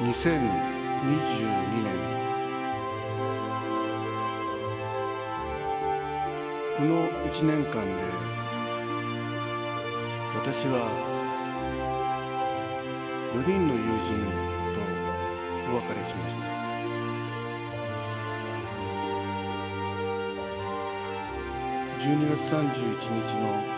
2022年。この1年間で私は4人の友人とお別れしました。12月31日の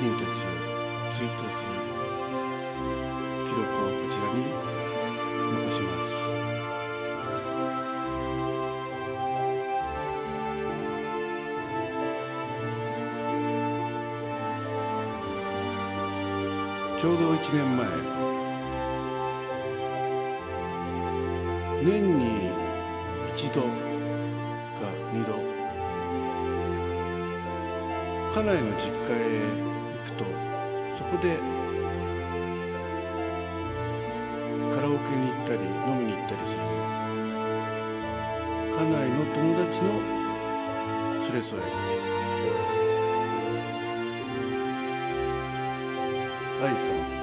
人たちを追悼する記録をこちらに残します。ちょうど1年前年に一度か二度家内の実家へこでカラオケに行ったり飲みに行ったりする。家内の友達の連れ添え愛さん。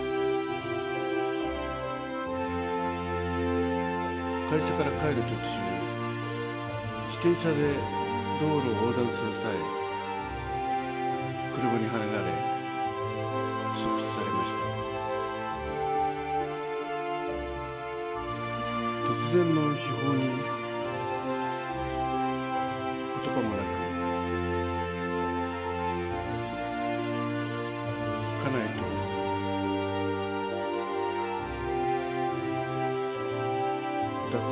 会社から帰る途中自転車で道路を横断する際車にはねられ即死されました。突然の悲報に言葉もなく家内とお宅を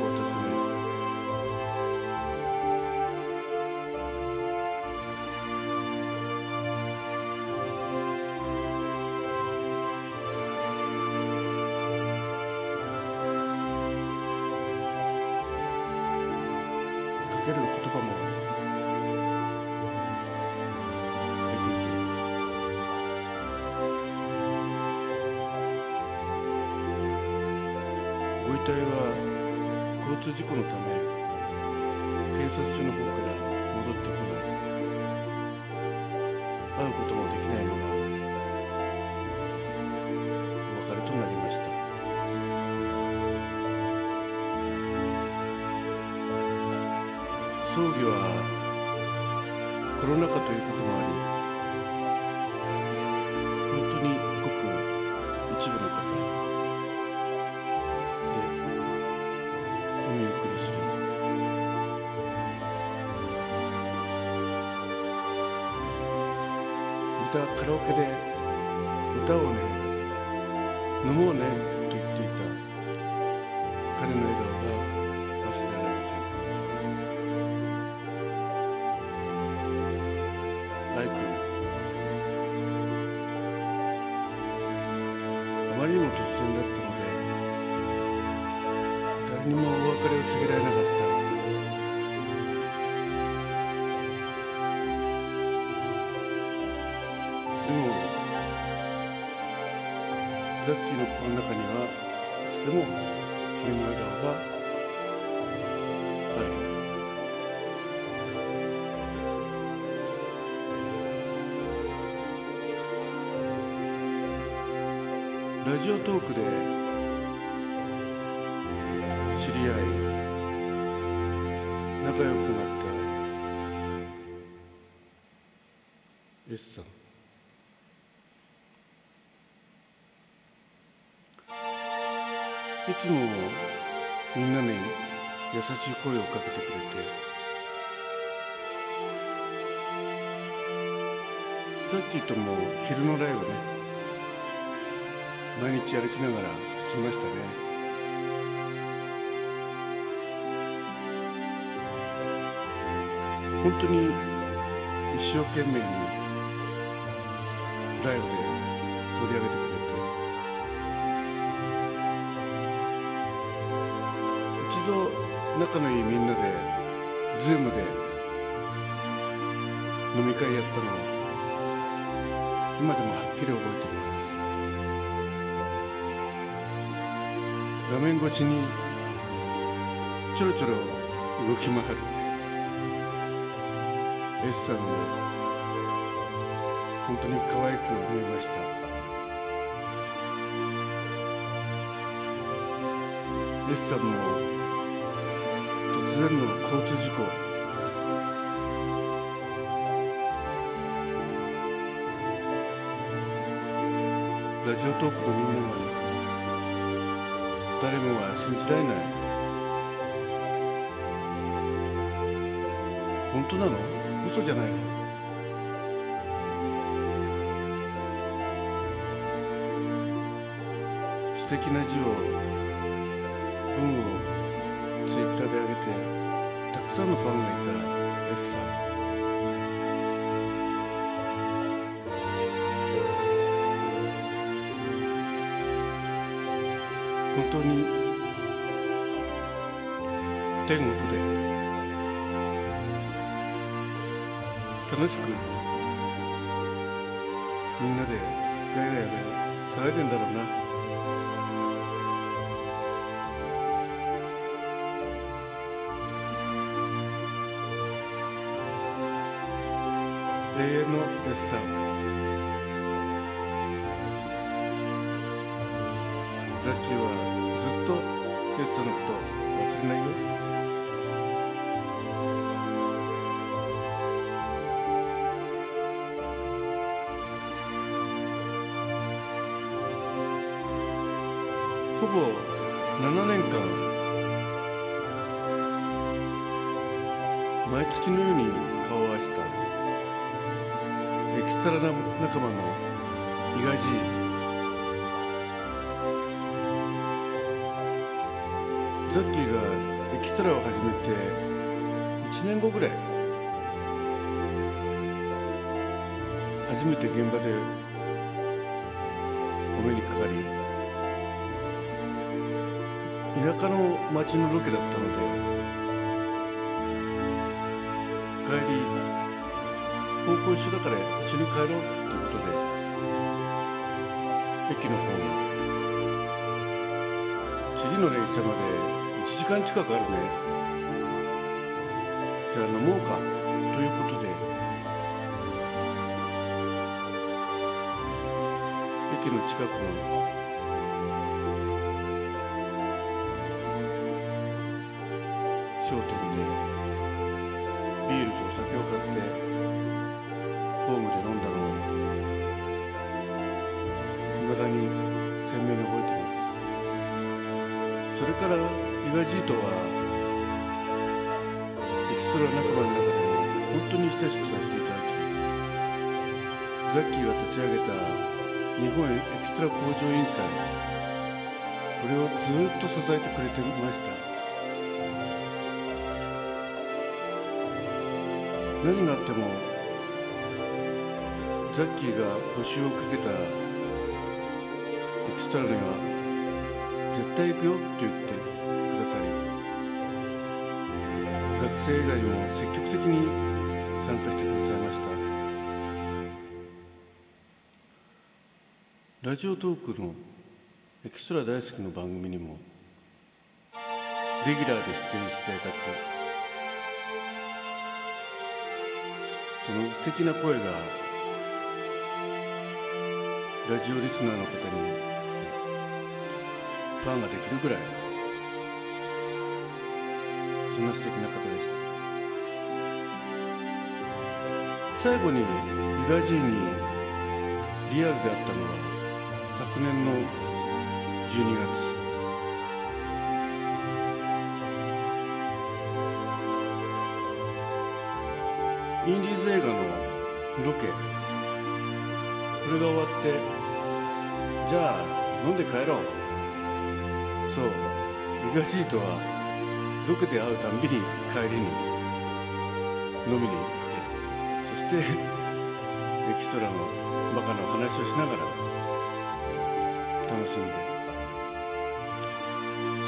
訪ねかける言葉もご遺体は交通事故のため警察署の方から戻ってこない。会うこともできないまま。葬儀はコロナ禍ということもあり本当にごく一部の方でお見送りする。またカラオケで歌をね飲もうね。まりにも突然だったので誰にもお別れを告げられなかった。でもザッキーの心の中にはいつでも君の笑ラジオトークで知り合い仲良くなった S さんいつもみんなに優しい声をかけてくれてさっきとも昼のライブね。毎日歩きながらしましたね。本当に一生懸命にライブで盛り上げてくれて。一度仲のいいみんなでズームで飲み会やったのを今でもはっきり覚えてます。画面越しにちょろちょろ動き回る。S さんが本当に可愛く見えました。エスさんも突然の交通事故。ラジオトークのみんなが誰もが信じられない。本当なの？嘘じゃないの？素敵な字を文をツイッターで上げてたくさんのファンがいた S さん本当に天国で楽しくみんなでガヤガヤガヤ騒いでんだろうな。永遠の S さんザッキーはずっと S さんのこと忘れないよ。ほぼ7年間毎月のように顔を合わせたエキストラな仲間のイガジー。ザッキーがエキストラを始めて1年後ぐらい。初めて現場でお目にかかり田舎の町のロケだったので帰り高校一緒だから一緒に帰ろうということで駅の方に次の列車まで1時間近くあるね。じゃあ飲もうか。ということで。駅の近くの。商店で。ビールとお酒を買って。ホームで飲んだのを。未だに鮮明に覚えてます。それからイガジートはエキストラ仲間の中でも本当に親しくさせていただきザッキーが立ち上げた日本エキストラ向上委員会これをずっと支えてくれてました。何があってもザッキーが募集をかけたエキストラには絶対行くよって言って生以外にも積極的に参加してくださいました。ラジオトークのエキストラ大好きの番組にもレギュラーで出演していただくその素敵な声がラジオリスナーの方にファンができるぐらい最後にイガジーにリアルであったのは昨年の12月。インディーズ映画のロケ。これが終わってじゃあ飲んで帰ろう。そう。イガジーとはロケで会うたんびに帰りに飲みに。行ってそしてエキストラのバカなお話をしながら楽しんで。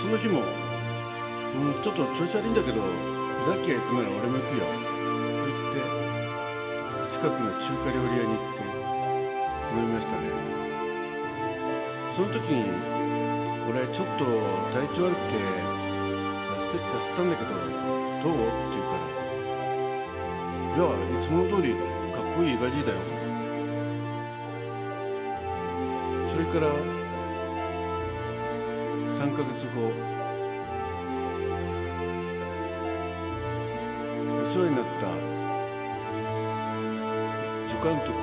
その日も、うん、ちょっと調子悪いんだけどザッキーが行くなら俺も行くよ。言って近くの中華料理屋に行って飲みましたね。その時に俺ちょっと体調悪くて痩せ痩せたんだけどどう？って言うからやいつもの通りかっこいいガジだよ。それから3ヶ月後お世話になった助監督が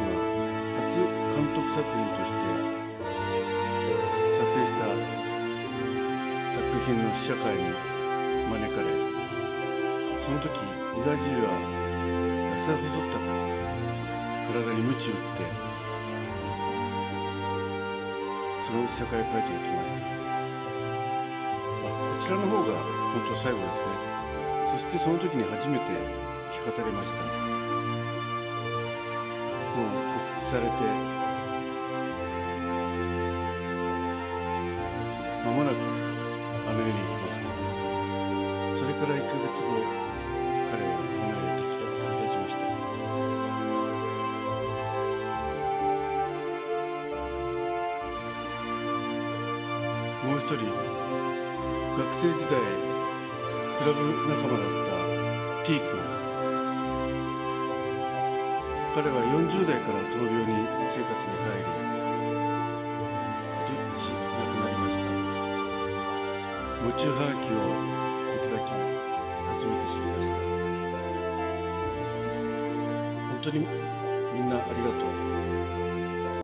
初監督作品として撮影した作品の試写会に招かれその時伊賀爺は痩せ細った体に鞭打ってその試写会会場に来ましたあこちらの方が本当最後ですね。そしてその時に初めて聞かされました。もう告知されて間もなくあの世に行きますと。それから1ヶ月後一人学生時代クラブ仲間だった T 君彼は40代から闘病に生活に入り今年亡くなりました。夢中はがきをいただき初めて知りました。本当にみんなありがとう。